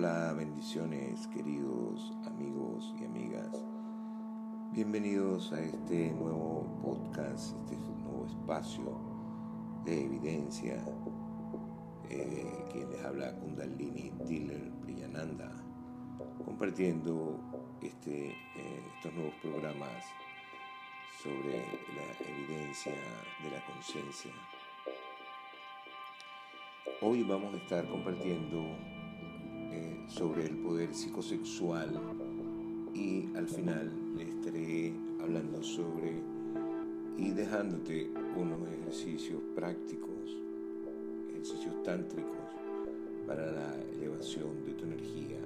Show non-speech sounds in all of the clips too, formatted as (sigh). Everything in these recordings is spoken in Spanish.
Hola, bendiciones queridos amigos y amigas. Bienvenidos a este nuevo podcast, este nuevo espacio de evidencia. Eh, quien les habla Kundalini Tiller Priyananda, compartiendo este, eh, estos nuevos programas sobre la evidencia de la conciencia. Hoy vamos a estar compartiendo sobre el poder psicosexual y al final le estaré hablando sobre y dejándote unos ejercicios prácticos, ejercicios tántricos para la elevación de tu energía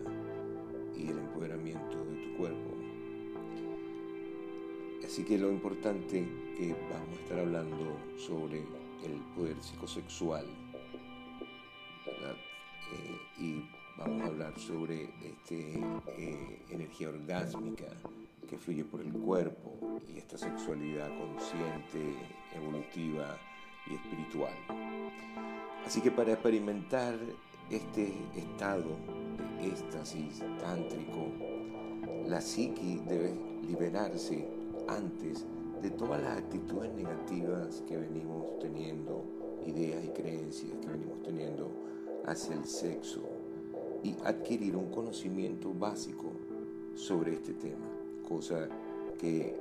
y el empoderamiento de tu cuerpo. Así que lo importante que vamos a estar hablando sobre el poder psicosexual eh, y vamos a hablar sobre este, eh, energía orgásmica que fluye por el cuerpo y esta sexualidad consciente, evolutiva y espiritual. Así que para experimentar este estado de éxtasis tántrico, la psiqui debe liberarse antes de todas las actitudes negativas que venimos teniendo, ideas y creencias que venimos teniendo hacia el sexo y adquirir un conocimiento básico sobre este tema, cosa que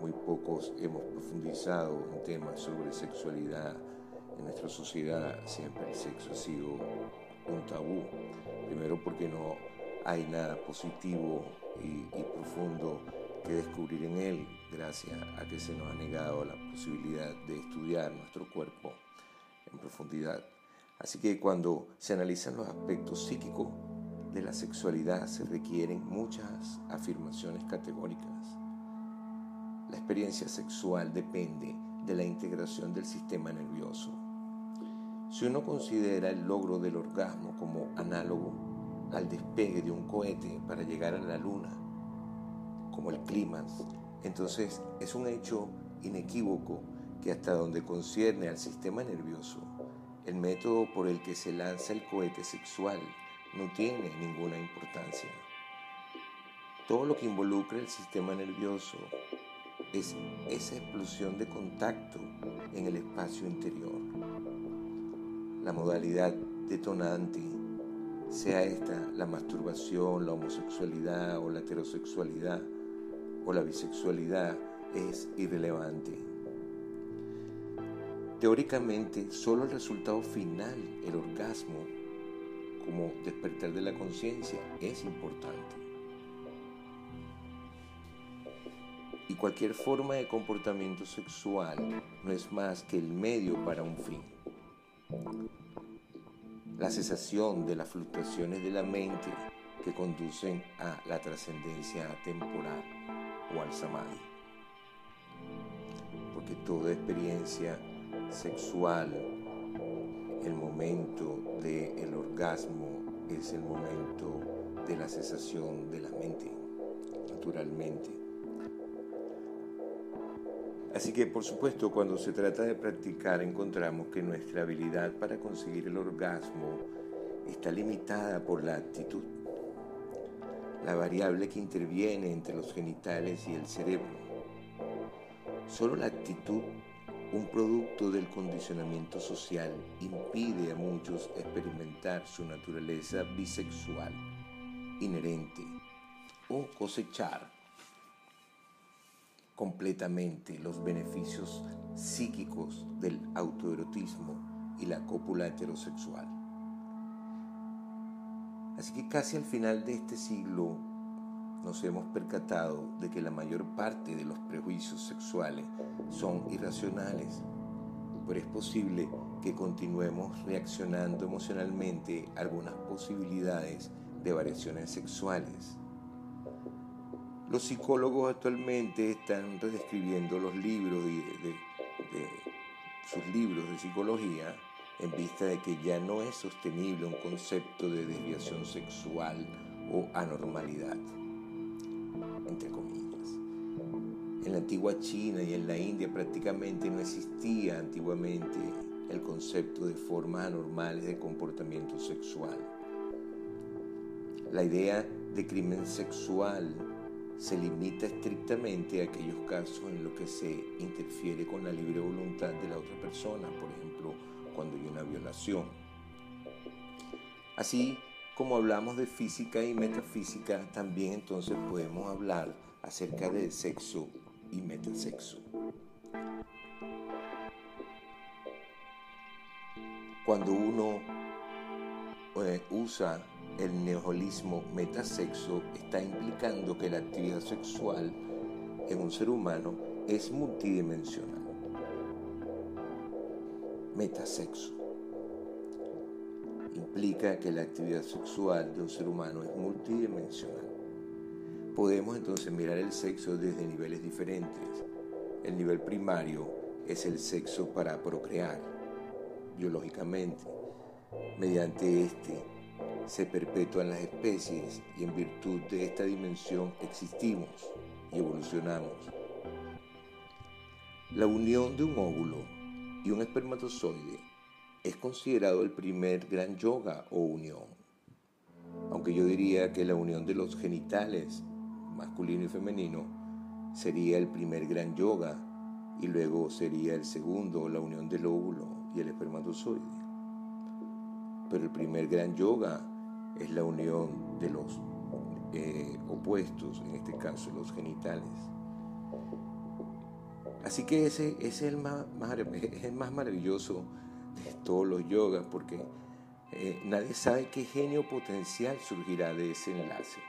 muy pocos hemos profundizado en temas sobre sexualidad. En nuestra sociedad siempre el sexo ha sido un tabú, primero porque no hay nada positivo y, y profundo que descubrir en él, gracias a que se nos ha negado la posibilidad de estudiar nuestro cuerpo en profundidad. Así que cuando se analizan los aspectos psíquicos de la sexualidad se requieren muchas afirmaciones categóricas. La experiencia sexual depende de la integración del sistema nervioso. Si uno considera el logro del orgasmo como análogo al despegue de un cohete para llegar a la luna, como el clímax, entonces es un hecho inequívoco que hasta donde concierne al sistema nervioso, el método por el que se lanza el cohete sexual no tiene ninguna importancia. Todo lo que involucra el sistema nervioso es esa explosión de contacto en el espacio interior. La modalidad detonante, sea esta la masturbación, la homosexualidad o la heterosexualidad o la bisexualidad, es irrelevante. Teóricamente, solo el resultado final, el orgasmo, como despertar de la conciencia, es importante. Y cualquier forma de comportamiento sexual no es más que el medio para un fin. La cesación de las fluctuaciones de la mente que conducen a la trascendencia temporal o al samadhi. Porque toda experiencia sexual, el momento del orgasmo es el momento de la cesación de la mente, naturalmente. Así que por supuesto cuando se trata de practicar encontramos que nuestra habilidad para conseguir el orgasmo está limitada por la actitud, la variable que interviene entre los genitales y el cerebro. Solo la actitud un producto del condicionamiento social impide a muchos experimentar su naturaleza bisexual inherente o cosechar completamente los beneficios psíquicos del autoerotismo y la cópula heterosexual. Así que casi al final de este siglo nos hemos percatado de que la mayor parte de los prejuicios sexuales son irracionales, pero es posible que continuemos reaccionando emocionalmente a algunas posibilidades de variaciones sexuales. Los psicólogos actualmente están redescribiendo sus libros de psicología en vista de que ya no es sostenible un concepto de desviación sexual o anormalidad entre comillas. En la antigua China y en la India prácticamente no existía antiguamente el concepto de formas anormales de comportamiento sexual. La idea de crimen sexual se limita estrictamente a aquellos casos en los que se interfiere con la libre voluntad de la otra persona, por ejemplo, cuando hay una violación. Así como hablamos de física y metafísica, también entonces podemos hablar acerca del sexo y metasexo. Cuando uno eh, usa el neoholismo metasexo, está implicando que la actividad sexual en un ser humano es multidimensional. Metasexo implica que la actividad sexual de un ser humano es multidimensional. Podemos entonces mirar el sexo desde niveles diferentes. El nivel primario es el sexo para procrear biológicamente. Mediante este se perpetúan las especies y en virtud de esta dimensión existimos y evolucionamos. La unión de un óvulo y un espermatozoide es considerado el primer gran yoga o unión. Aunque yo diría que la unión de los genitales, masculino y femenino, sería el primer gran yoga y luego sería el segundo la unión del óvulo y el espermatozoide. Pero el primer gran yoga es la unión de los eh, opuestos, en este caso los genitales. Así que ese, es, el más, es el más maravilloso de todos los yogas, porque eh, nadie sabe qué genio potencial surgirá de ese enlace.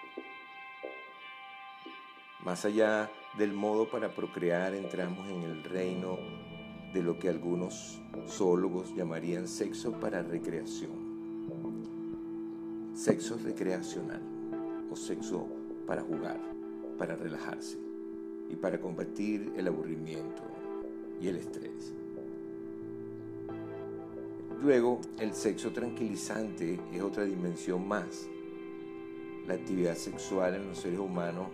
Más allá del modo para procrear, entramos en el reino de lo que algunos zoólogos llamarían sexo para recreación. Sexo recreacional o sexo para jugar, para relajarse y para combatir el aburrimiento y el estrés. Luego, el sexo tranquilizante es otra dimensión más. La actividad sexual en los seres humanos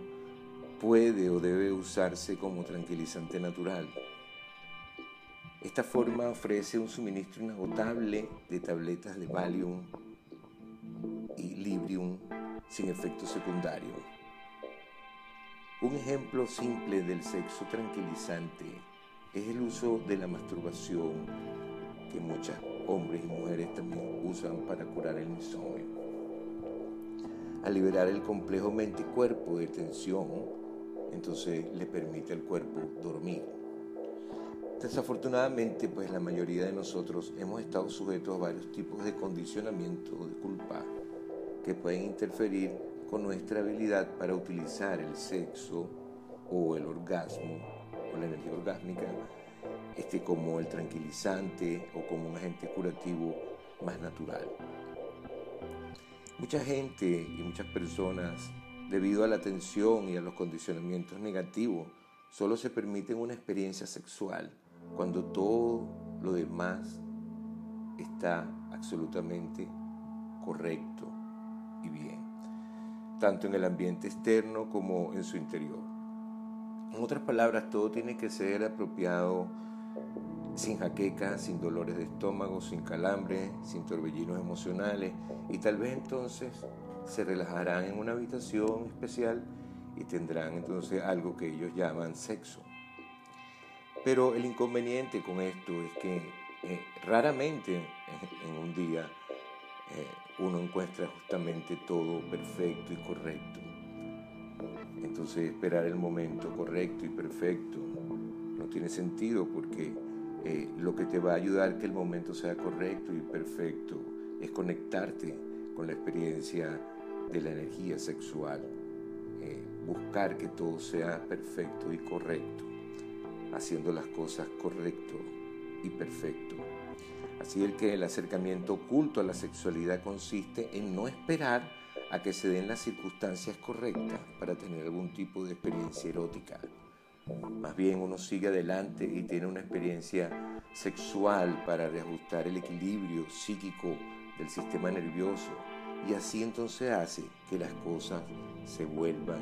puede o debe usarse como tranquilizante natural. Esta forma ofrece un suministro inagotable de tabletas de Valium y Librium sin efecto secundario. Un ejemplo simple del sexo tranquilizante es el uso de la masturbación que muchos hombres y mujeres también usan para curar el insomnio. Al liberar el complejo mente y cuerpo de tensión, entonces le permite al cuerpo dormir. Desafortunadamente, pues la mayoría de nosotros hemos estado sujetos a varios tipos de condicionamiento de culpa que pueden interferir con nuestra habilidad para utilizar el sexo o el orgasmo o la energía orgásmica este, como el tranquilizante o como un agente curativo más natural. Mucha gente y muchas personas, debido a la tensión y a los condicionamientos negativos, solo se permiten una experiencia sexual cuando todo lo demás está absolutamente correcto y bien, tanto en el ambiente externo como en su interior. En otras palabras, todo tiene que ser apropiado sin jaquecas, sin dolores de estómago, sin calambre, sin torbellinos emocionales y tal vez entonces se relajarán en una habitación especial y tendrán entonces algo que ellos llaman sexo. Pero el inconveniente con esto es que eh, raramente en un día eh, uno encuentra justamente todo perfecto y correcto. Entonces esperar el momento correcto y perfecto no tiene sentido porque eh, lo que te va a ayudar que el momento sea correcto y perfecto es conectarte con la experiencia de la energía sexual, buscar que todo sea perfecto y correcto haciendo las cosas correcto y perfecto. Así es que el acercamiento oculto a la sexualidad consiste en no esperar a que se den las circunstancias correctas para tener algún tipo de experiencia erótica. Más bien uno sigue adelante y tiene una experiencia sexual para reajustar el equilibrio psíquico del sistema nervioso y así entonces hace que las cosas se vuelvan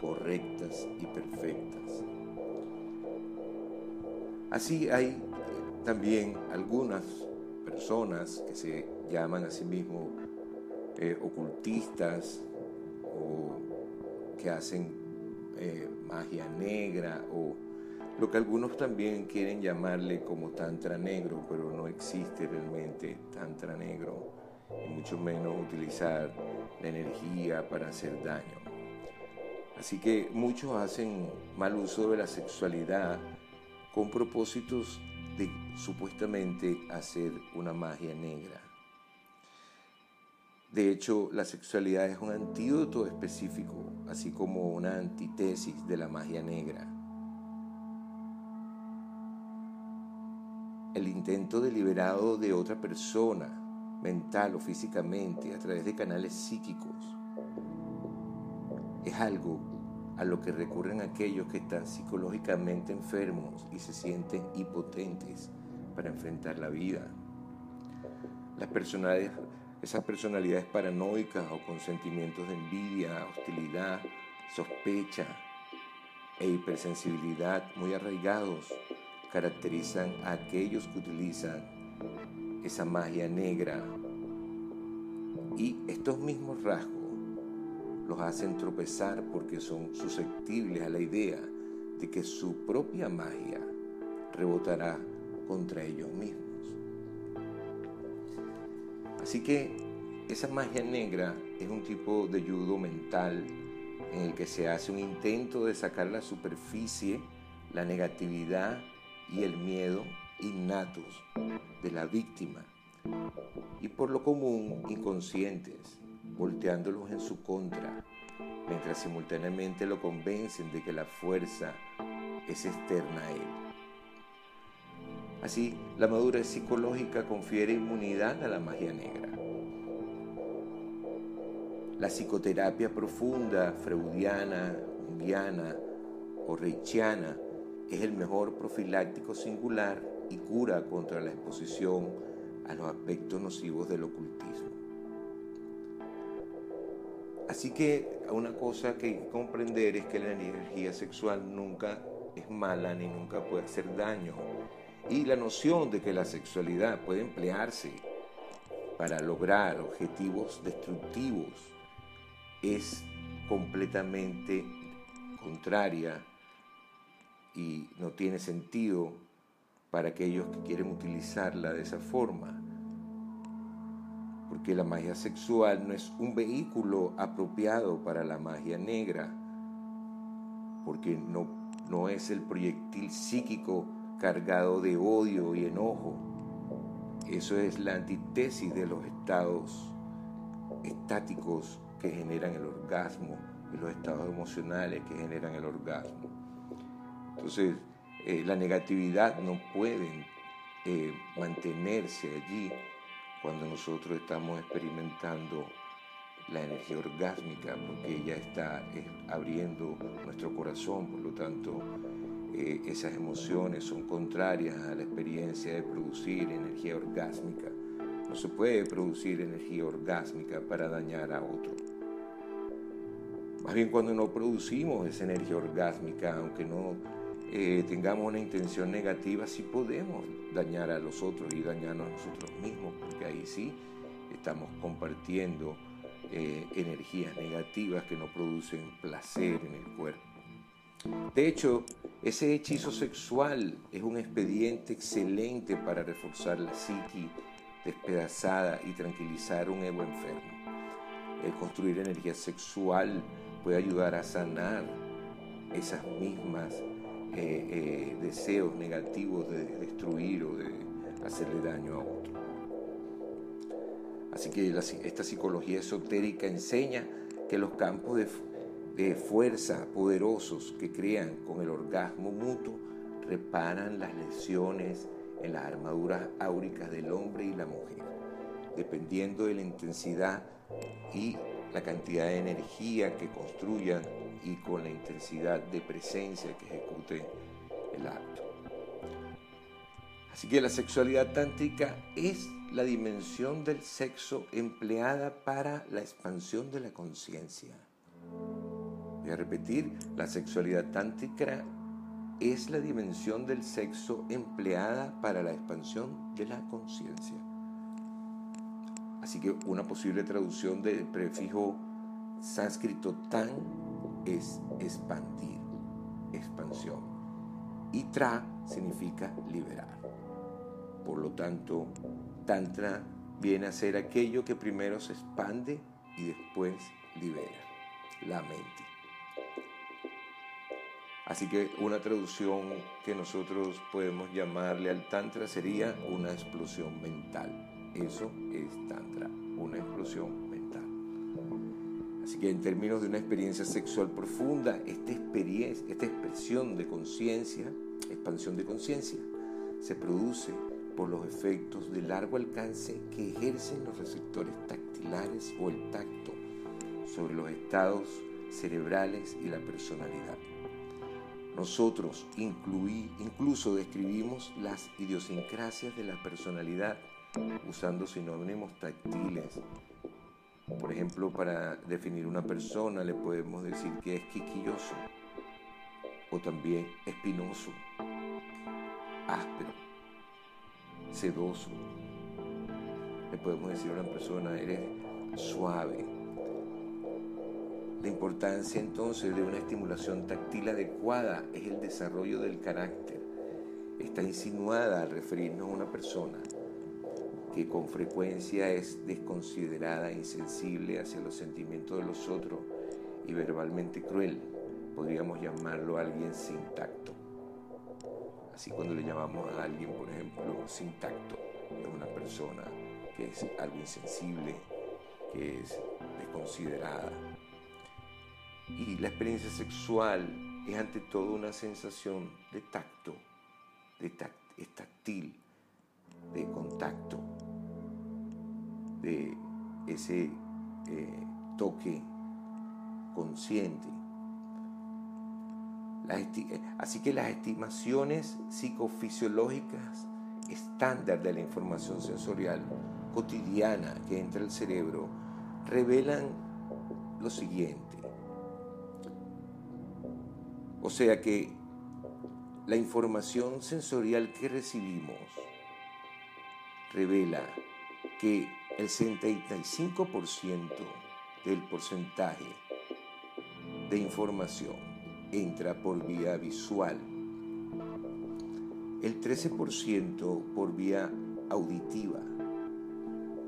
correctas y perfectas. Así hay eh, también algunas personas que se llaman a sí mismos eh, ocultistas o que hacen eh, magia negra o lo que algunos también quieren llamarle como tantra negro, pero no existe realmente tantra negro, y mucho menos utilizar la energía para hacer daño. Así que muchos hacen mal uso de la sexualidad con propósitos de supuestamente hacer una magia negra. De hecho, la sexualidad es un antídoto específico, así como una antítesis de la magia negra. El intento deliberado de otra persona, mental o físicamente, a través de canales psíquicos, es algo a lo que recurren aquellos que están psicológicamente enfermos y se sienten impotentes para enfrentar la vida. Las personalidades, esas personalidades paranoicas o con sentimientos de envidia, hostilidad, sospecha e hipersensibilidad muy arraigados caracterizan a aquellos que utilizan esa magia negra. Y estos mismos rasgos los hacen tropezar porque son susceptibles a la idea de que su propia magia rebotará contra ellos mismos. Así que esa magia negra es un tipo de judo mental en el que se hace un intento de sacar la superficie la negatividad y el miedo innatos de la víctima y por lo común inconscientes volteándolos en su contra, mientras simultáneamente lo convencen de que la fuerza es externa a él. Así, la madurez psicológica confiere inmunidad a la magia negra. La psicoterapia profunda, freudiana, junguiana o reichiana es el mejor profiláctico singular y cura contra la exposición a los aspectos nocivos del ocultismo. Así que una cosa que hay que comprender es que la energía sexual nunca es mala ni nunca puede hacer daño. Y la noción de que la sexualidad puede emplearse para lograr objetivos destructivos es completamente contraria y no tiene sentido para aquellos que quieren utilizarla de esa forma porque la magia sexual no es un vehículo apropiado para la magia negra, porque no, no es el proyectil psíquico cargado de odio y enojo. Eso es la antítesis de los estados estáticos que generan el orgasmo y los estados emocionales que generan el orgasmo. Entonces, eh, la negatividad no puede eh, mantenerse allí cuando nosotros estamos experimentando la energía orgásmica, porque ella está abriendo nuestro corazón, por lo tanto, eh, esas emociones son contrarias a la experiencia de producir energía orgásmica. No se puede producir energía orgásmica para dañar a otro. Más bien cuando no producimos esa energía orgásmica, aunque no eh, tengamos una intención negativa, sí podemos dañar a los otros y dañarnos a nosotros mismos, porque ahí sí estamos compartiendo eh, energías negativas que no producen placer en el cuerpo. De hecho, ese hechizo sexual es un expediente excelente para reforzar la psiqui despedazada y tranquilizar un ego enfermo. El construir energía sexual puede ayudar a sanar esas mismas eh, eh, deseos negativos de destruir o de hacerle daño a otro. Así que esta psicología esotérica enseña que los campos de, de fuerza poderosos que crean con el orgasmo mutuo reparan las lesiones en las armaduras áuricas del hombre y la mujer, dependiendo de la intensidad y la cantidad de energía que construyan y con la intensidad de presencia que ejecute el acto. Así que la sexualidad tántrica es la dimensión del sexo empleada para la expansión de la conciencia. Voy a repetir, la sexualidad tántrica es la dimensión del sexo empleada para la expansión de la conciencia. Así que una posible traducción del prefijo sánscrito tan es expandir, expansión. Y tra significa liberar. Por lo tanto, tantra viene a ser aquello que primero se expande y después libera la mente. Así que una traducción que nosotros podemos llamarle al Tantra sería una explosión mental. Eso es Tantra, una explosión mental. Así que en términos de una experiencia sexual profunda, esta experiencia, esta expresión de conciencia, expansión de conciencia, se produce por los efectos de largo alcance que ejercen los receptores tactilares o el tacto sobre los estados cerebrales y la personalidad. Nosotros incluso describimos las idiosincrasias de la personalidad usando sinónimos táctiles. Por ejemplo, para definir una persona le podemos decir que es quiquilloso o también espinoso, áspero, sedoso. Le podemos decir a una persona, eres suave. La importancia entonces de una estimulación táctil adecuada es el desarrollo del carácter. Está insinuada al referirnos a una persona que con frecuencia es desconsiderada, insensible hacia los sentimientos de los otros y verbalmente cruel. Podríamos llamarlo alguien sin tacto. Así cuando le llamamos a alguien, por ejemplo, sin tacto, es una persona que es algo insensible, que es desconsiderada. Y la experiencia sexual es ante todo una sensación de tacto, de es táctil, de contacto, de ese eh, toque consciente eh, así que las estimaciones psicofisiológicas estándar de la información sensorial cotidiana que entra al cerebro revelan lo siguiente. O sea que la información sensorial que recibimos revela que el 65% del porcentaje de información entra por vía visual, el 13% por vía auditiva,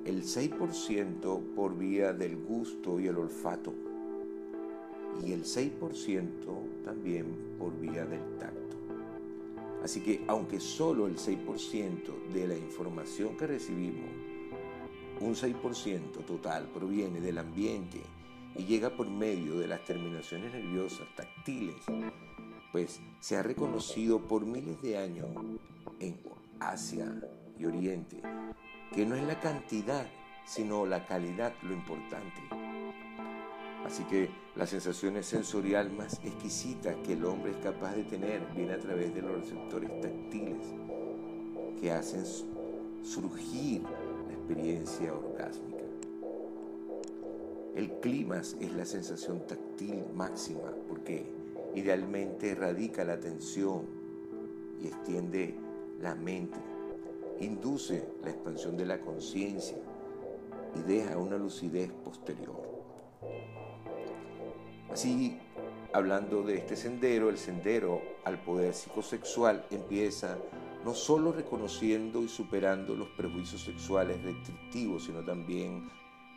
el 6% por vía del gusto y el olfato y el 6% también por vía del tacto. Así que aunque solo el 6% de la información que recibimos, un 6% total proviene del ambiente y llega por medio de las terminaciones nerviosas táctiles, pues se ha reconocido por miles de años en Asia y Oriente que no es la cantidad, sino la calidad lo importante. Así que la sensación sensorial más exquisita que el hombre es capaz de tener viene a través de los receptores táctiles que hacen surgir la experiencia orgásmica. El clima es la sensación táctil máxima porque idealmente erradica la tensión y extiende la mente, induce la expansión de la conciencia y deja una lucidez posterior. Así, hablando de este sendero, el sendero al poder psicosexual empieza no solo reconociendo y superando los prejuicios sexuales restrictivos, sino también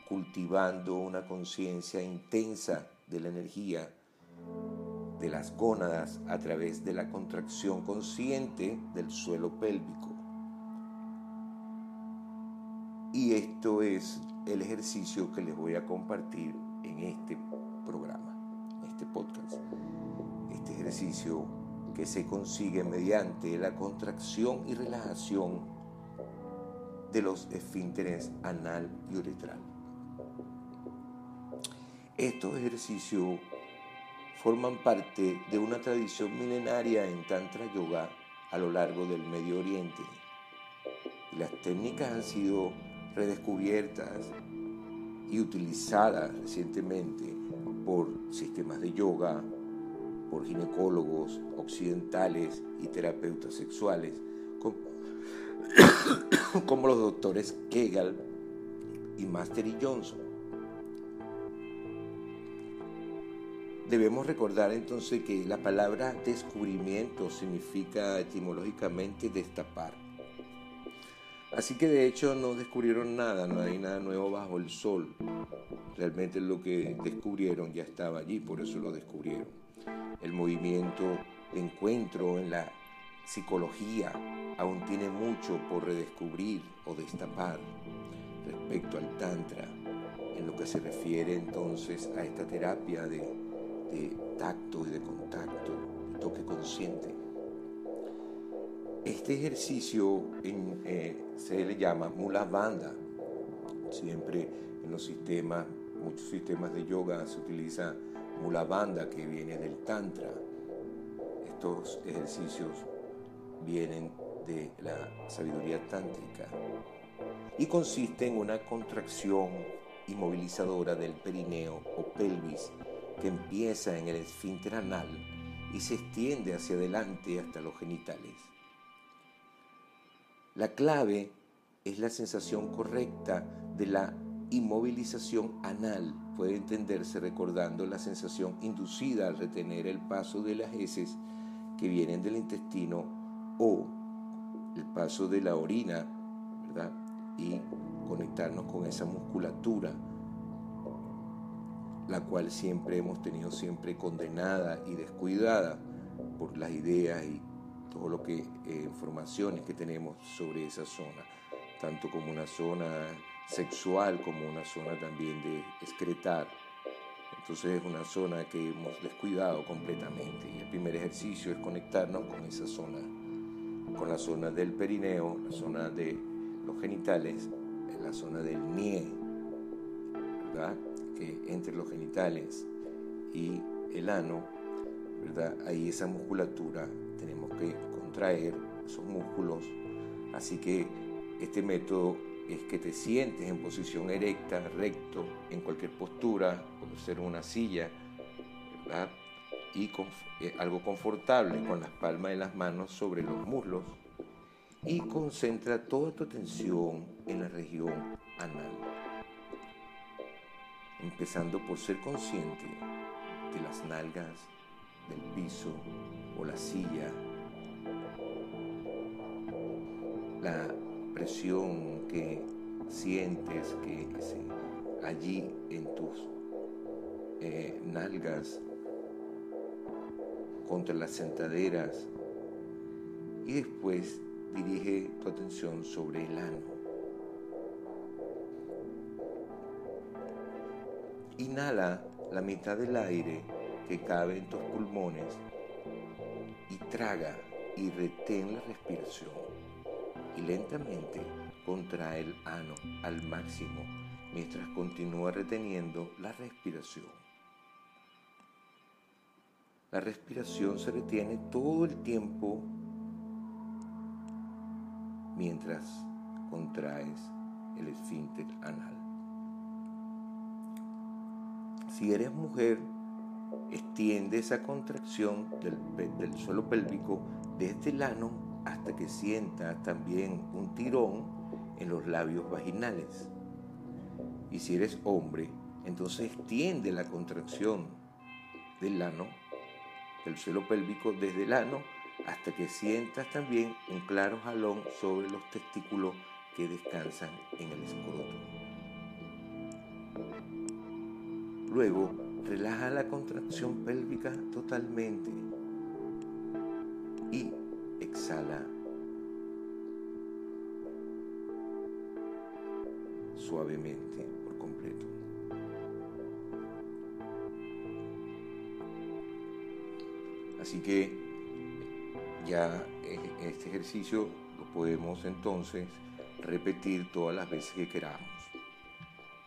cultivando una conciencia intensa de la energía de las gónadas a través de la contracción consciente del suelo pélvico. Y esto es el ejercicio que les voy a compartir en este programa, este podcast. Este ejercicio que se consigue mediante la contracción y relajación de los esfínteres anal y uretral. Estos ejercicios forman parte de una tradición milenaria en Tantra Yoga a lo largo del Medio Oriente. las técnicas han sido redescubiertas y utilizadas recientemente por sistemas de yoga, por ginecólogos occidentales y terapeutas sexuales, (coughs) como, los doctores Kegel y Mastery Johnson. Debemos recordar entonces que la palabra descubrimiento significa etimológicamente destapar. Así que de hecho no descubrieron nada, no hay nada nuevo bajo el sol. Realmente lo que descubrieron ya estaba allí, por eso lo descubrieron. El movimiento de encuentro en la psicología aún tiene mucho por redescubrir o destapar respecto al tantra, en lo que se refiere entonces a esta terapia de tacto y de contacto, de toque consciente. Este ejercicio eh, se le llama mula banda. Siempre en los sistemas, muchos sistemas de yoga se utiliza mula banda que viene del tantra. Estos ejercicios vienen de la sabiduría tántrica y consiste en una contracción inmovilizadora del perineo o pelvis que empieza en el esfínter anal y se extiende hacia adelante hasta los genitales. La clave es la sensación correcta de la inmovilización anal. Puede entenderse recordando la sensación inducida al retener el paso de las heces que vienen del intestino o el paso de la orina, ¿verdad? Y conectarnos con esa musculatura la cual siempre hemos tenido siempre condenada y descuidada por las ideas y todo lo que eh, informaciones que tenemos sobre esa zona, tanto como una zona sexual como una zona también de excretar. Entonces es una zona que hemos descuidado completamente y el primer ejercicio es conectarnos con esa zona, con la zona del perineo, la zona de los genitales, la zona del nie, ¿verdad? que entre los genitales y el ano, ¿verdad? Ahí esa musculatura tenemos que contraer esos músculos. Así que este método es que te sientes en posición erecta, recto, en cualquier postura, puede ser una silla, ¿verdad? Y eh, algo confortable con las palmas de las manos sobre los muslos y concentra toda tu atención en la región anal empezando por ser consciente de las nalgas, del piso o la silla, la presión que sientes que allí en tus eh, nalgas contra las sentaderas y después dirige tu atención sobre el ano Inhala la mitad del aire que cabe en tus pulmones y traga y retén la respiración. Y lentamente contrae el ano al máximo mientras continúa reteniendo la respiración. La respiración se retiene todo el tiempo mientras contraes el esfínter anal. Si eres mujer, extiende esa contracción del, suelo pélvico desde el ano hasta que sientas también un tirón en los labios vaginales. Y si eres hombre, entonces extiende la contracción del ano, del suelo pélvico desde el ano hasta que sientas también un claro jalón sobre los testículos que descansan en el escroto. Luego, relaja la contracción pélvica totalmente y exhala suavemente por completo. Así que ya este ejercicio lo podemos entonces repetir todas las veces que queramos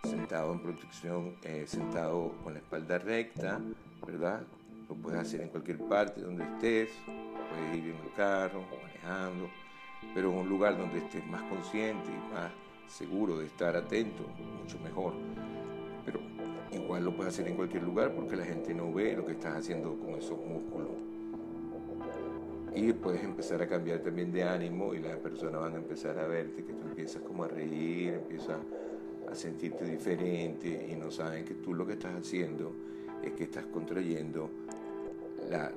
sentado en protección, eh, sentado con la espalda recta, ¿verdad? Lo puedes hacer en cualquier parte donde estés, puedes ir en el carro, manejando, pero en un lugar donde estés más consciente y más seguro de estar atento, mucho mejor. Pero igual lo puedes hacer en cualquier lugar porque la gente no ve lo que estás haciendo con esos músculos. Y puedes empezar a cambiar también de ánimo y las personas van a empezar a verte, que tú empiezas como a reír, empiezas a sentirte diferente y no saben que tú lo que estás haciendo es que estás contrayendo la,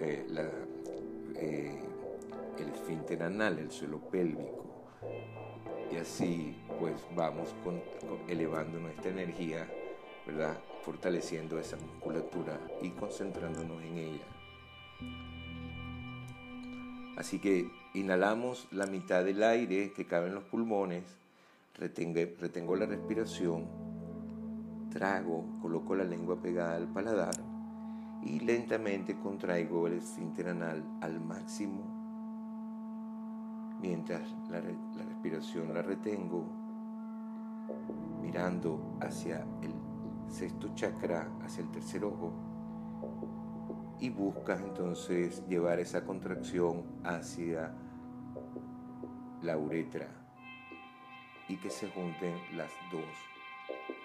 eh, eh, el esfínter anal, el suelo pélvico. Y así pues vamos elevando nuestra energía, ¿verdad? Fortaleciendo esa musculatura y concentrándonos en ella. Así que inhalamos la mitad del aire que cabe en los pulmones, retengo la respiración, trago, coloco la lengua pegada al paladar y lentamente contraigo el esfínter anal al máximo mientras la, la respiración la retengo mirando hacia el sexto chakra, hacia el tercer ojo y buscas entonces llevar esa contracción hacia la uretra y que se junten las dos,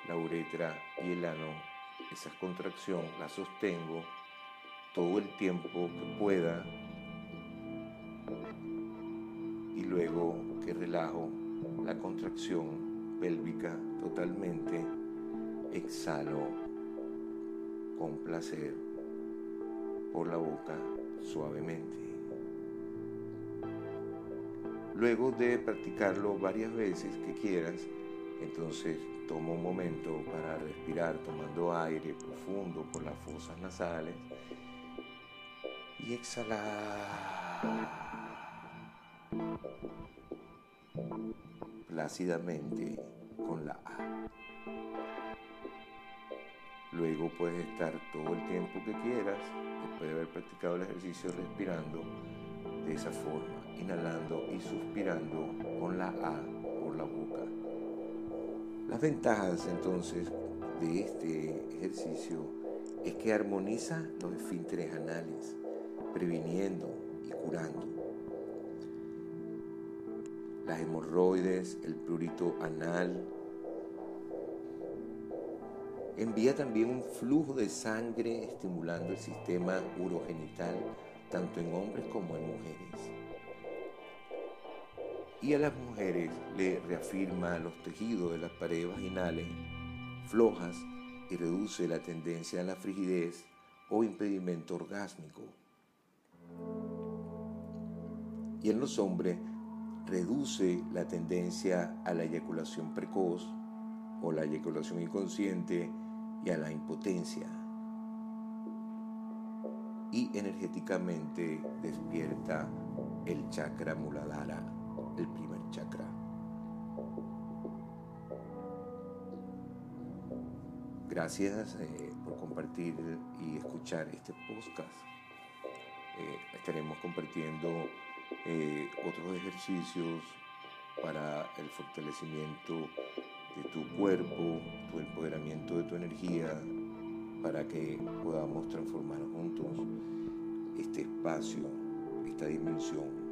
la uretra y el ano. Esa contracción la sostengo todo el tiempo que pueda y luego que relajo la contracción pélvica totalmente, exhalo con placer por la boca suavemente. Luego de practicarlo varias veces que quieras, entonces toma un momento para respirar tomando aire profundo por las fosas nasales y exhalar plácidamente con la A. Luego puedes estar todo el tiempo que quieras, después de haber practicado el ejercicio, respirando de esa forma, inhalando y suspirando con la A por la boca. Las ventajas entonces de este ejercicio es que armoniza los esfínteres anales, previniendo y curando. Las hemorroides, el prurito anal, Envía también un flujo de sangre estimulando el sistema urogenital tanto en hombres como en mujeres. Y a las mujeres le reafirma los tejidos de las paredes vaginales flojas y reduce la tendencia a la frigidez o impedimento orgásmico. Y en los hombres reduce la tendencia a la eyaculación precoz o la eyaculación inconsciente y a la impotencia. Y energéticamente despierta el chakra muladhara, el primer chakra. Gracias eh, por compartir y escuchar este podcast. Eh, estaremos compartiendo eh, otros ejercicios para el fortalecimiento de tu cuerpo, tu empoderamiento de tu energía, para que podamos transformar juntos este espacio, esta dimensión.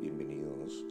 Bienvenidos